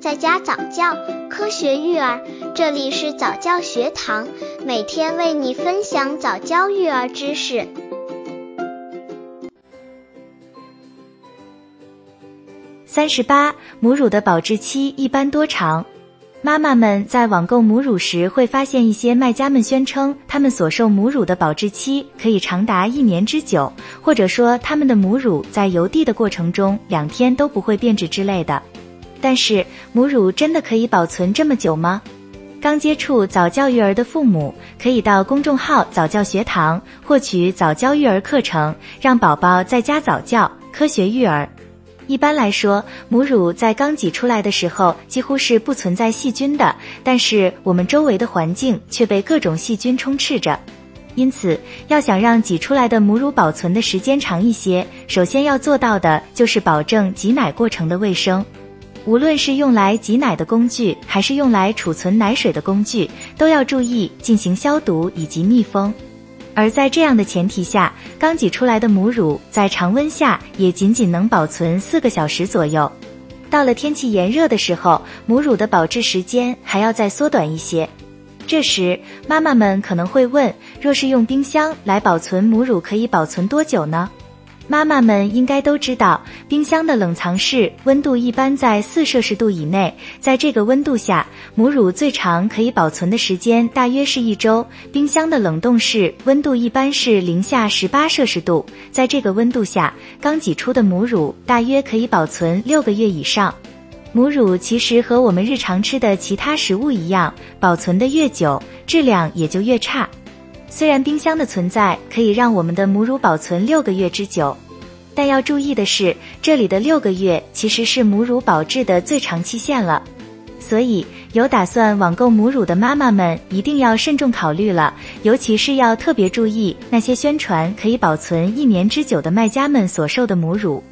在家早教，科学育儿，这里是早教学堂，每天为你分享早教育儿知识。三十八，母乳的保质期一般多长？妈妈们在网购母乳时，会发现一些卖家们宣称，他们所售母乳的保质期可以长达一年之久，或者说他们的母乳在邮递的过程中两天都不会变质之类的。但是母乳真的可以保存这么久吗？刚接触早教育儿的父母，可以到公众号早教学堂获取早教育儿课程，让宝宝在家早教，科学育儿。一般来说，母乳在刚挤出来的时候几乎是不存在细菌的，但是我们周围的环境却被各种细菌充斥着。因此，要想让挤出来的母乳保存的时间长一些，首先要做到的就是保证挤奶过程的卫生。无论是用来挤奶的工具，还是用来储存奶水的工具，都要注意进行消毒以及密封。而在这样的前提下，刚挤出来的母乳在常温下也仅仅能保存四个小时左右。到了天气炎热的时候，母乳的保质时间还要再缩短一些。这时，妈妈们可能会问：若是用冰箱来保存母乳，可以保存多久呢？妈妈们应该都知道，冰箱的冷藏室温度一般在四摄氏度以内。在这个温度下，母乳最长可以保存的时间大约是一周。冰箱的冷冻室温度一般是零下十八摄氏度，在这个温度下，刚挤出的母乳大约可以保存六个月以上。母乳其实和我们日常吃的其他食物一样，保存的越久，质量也就越差。虽然冰箱的存在可以让我们的母乳保存六个月之久，但要注意的是，这里的六个月其实是母乳保质的最长期限了。所以，有打算网购母乳的妈妈们一定要慎重考虑了，尤其是要特别注意那些宣传可以保存一年之久的卖家们所售的母乳。